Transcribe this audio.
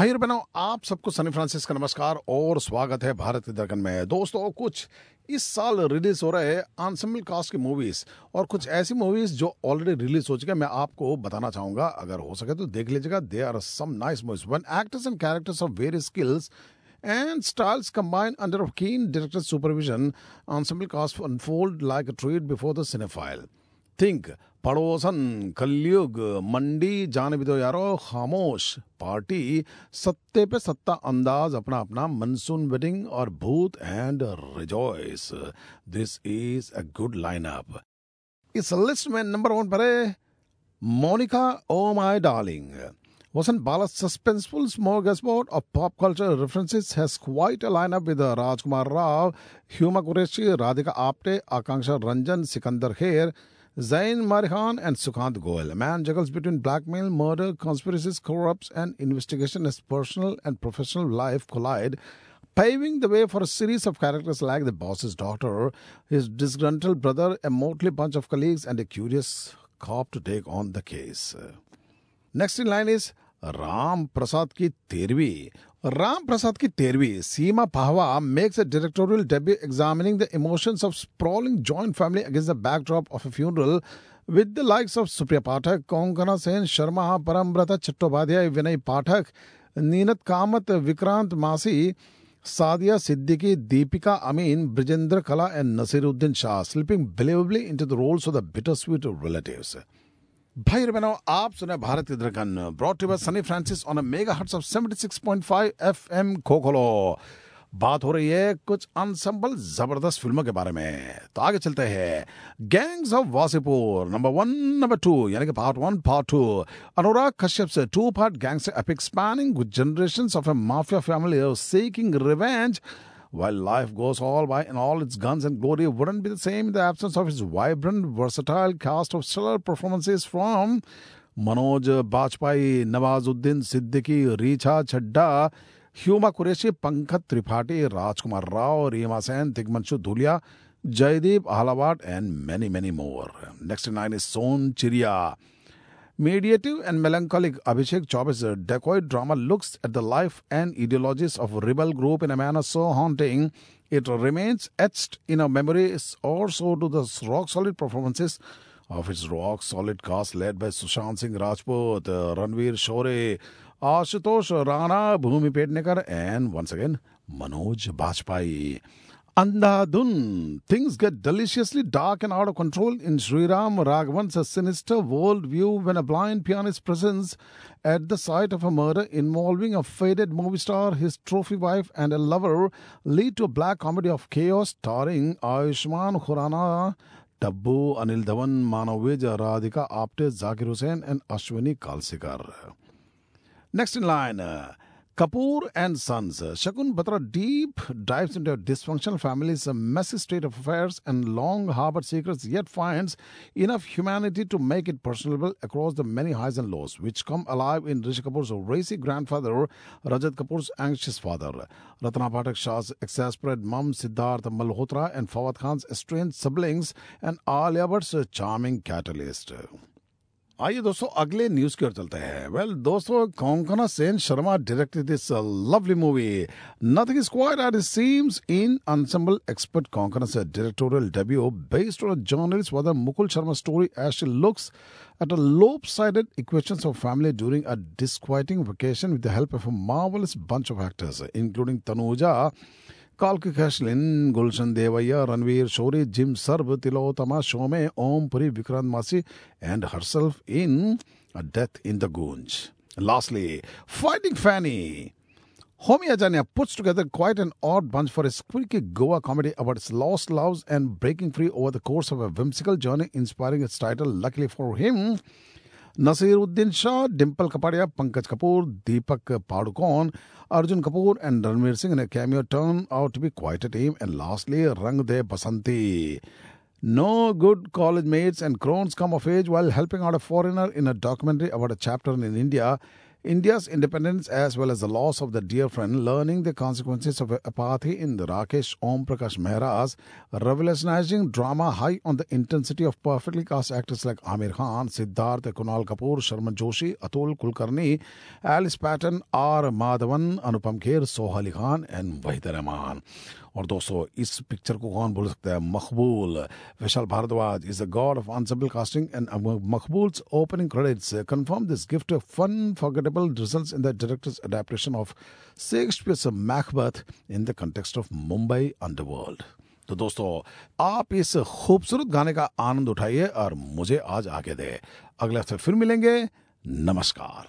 भाई और बहनों आप सबको सनी फ्रांसिस का नमस्कार और स्वागत है भारत के दर्पण में। दोस्तों कुछ इस साल रिलीज़ हो रहे आंसम्बल कास्ट की मूवीज़ और कुछ ऐसी मूवीज़ जो ऑलरेडी रिलीज़ हो चुके हैं। मैं आपको बताना चाहूँगा अगर हो सके तो देख लीजिएगा। They are some nice movies one actors and characters of various skills and styles combined under keen director's supervision, ensemble cast unfold like a treat before the cinephile. Think Padosan, Kalyug, मंडी जान भी दो यारो, खामोश, पार्टी, सत्ते पे सत्ता अंदाज, अपना अपना मनसून वेडिंग और Bhoot and rejoice this is a good lineup इस लिस्ट में नंबर वन पर है, मोनिका, ओ माय डार्लिंग। वसन बालस सस्पेंसफुल स्मोक एसपोर्ट और pop culture references has quite a lineup with Rajkummar Rao, Huma Qureshi, Radhika Apte, Akanksha Ranjan, Sikandar Kher Zain Marihan and Sukant Goel. A man juggles between blackmail, murder, conspiracies, corrupts, and investigation as personal and professional life collide paving the way for a series of characters like the boss's daughter, his disgruntled brother, a motley bunch of colleagues, and a curious cop to take on the case. Next in line is Ram Prasad की तेरहवीं। राम प्रसाद की Tehrvi. Seema Pahwa makes a directorial debut examining the emotions of sprawling joint family against the backdrop of a funeral with the likes of Supriya Pathak Konkona Sen Sharma Parambrata Chattopadhyay Vinay Pathak Ninad Kamat Vikrant Massey Sadia Siddiqui Deepika Amin Brijendra Kala and Naseeruddin Shah slipping believably into the roles of the bitter sweet relatives भाई बहनों, आप सुने भारत की धड़कन brought to Sunny Francis on mega hertz of 76.5 FM खोखलो। बात हो रही है कुछ अनसम्बल ज़बरदस्त फ़िल्मों के बारे में। तो आगे चलते हैं। Gangs of Wasseypur number one number two यानी कि part one part two Anurag Kashyap से two part gangs epic spanning with generations of a mafia family seeking revenge while life goes all by in all its guns and glory wouldn't be the same in the absence of his vibrant, versatile cast of stellar performances from Manoj Bajpayee, Nawazuddin Siddiqui, Richa Chadha, Huma Qureshi, Pankaj Tripathi, Rajkumar Rao, Reema Sen, Tigmanshu Dhulia, Jaideep Ahlawat, and many, many more. Next in line is Sonchiriya. Mediative and melancholic Abhishek Chaube's dacoit drama looks at the life and ideologies of a rebel group in a manner so haunting it remains etched in our memories or so do the rock-solid performances of its rock-solid cast led by Sushant Singh Rajput, uh, Ranvir Shorey, Ashutosh Rana, Bhumi Pednekar, and once again, Manoj Bajpayee. Andhadhun. Things get deliciously dark and out of control in Sriram Raghavan's sinister world view when a blind pianist presents at the site of a murder involving a faded movie star, his trophy wife, and a lover lead to a black comedy of chaos starring Ayushmann Khurrana, Tabu, Anil Dhawan, Manav Vij, Radhika Apte, Zakir Hussain, and Ashwini Kalsekar. Next in line. Kapoor and Sons. Shakun Batra deep dives into a dysfunctional family's messy state of affairs and long harbored secrets, yet finds enough humanity to make it personable across the many highs and lows, which come alive in Rishi Kapoor's racy grandfather, Rajat Kapoor's anxious father, Ratna Pathak Shah's exasperated mum, Siddharth Malhotra, and Fawad Khan's estranged siblings, and Alia Bhatt's charming catalyst. आइए दोस्तों अगले news की ओर चलते हैं। Well well, दोस्तों Konkona Sen Sharma directed this lovely movie nothing is quite at seems in ensemble expert Konkona's directorial debut based on a journalist Vada Mukul Sharma's story actually looks at a lopsided equations of family during a disquieting vacation with the help of a marvelous bunch of actors including Tanuja Kalki Koechlin, Gulshan Devaiah, Ranvir Shorey, Jim Sarb, Tillotama, Shome, Om Puri, Vikrant Massey, and herself in A Death in the Gunj. Lastly, Finding Fanny. Homi Adajania puts together quite an odd bunch for a squeaky Goa comedy about its lost loves and breaking free over the course of a whimsical journey inspiring its title. Luckily for him, Naseeruddin Shah, Dimple Kapadia, Pankaj Kapoor, Deepika Padukone, Arjun Kapoor, and Ranveer Singh in a cameo turn out to be quite a team. And lastly, Rang De Basanti. No good college mates and crones come of age while helping out a foreigner in a documentary about a chapter in India India's independence as well as the loss of the dear friend, learning the consequences of apathy in the Rakesh Om Prakash Mehra's revolutionizing drama high on the intensity of perfectly cast actors like Aamir Khan, Siddharth, Kunal Kapoor, Sharman Joshi, Atul Kulkarni, Alice Patten, R. Madhavan, Anupam Kher, Soha Ali Khan and Waheeda Rehman. और दोस्तों, इस picture को कौन भूल सकता है? Maqbool. Vishal Bhardwaj is a god of ensemble casting and Maqbool opening credits confirm this gift fun forgettable result in the director's adaptation of Shakespeare's Macbeth in the context of Mumbai underworld तो दोस्तों, आप इस खूबसूरत गाने का आनंद उठाइए और मुझे आज आगे दे। अगले हफ़्ते फिर मिलेंगे। नमस्कार।